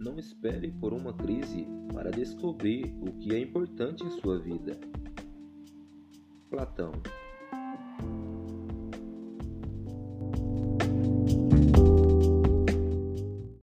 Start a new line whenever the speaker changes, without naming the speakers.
Não espere por uma crise para descobrir o que é importante em sua vida. Platão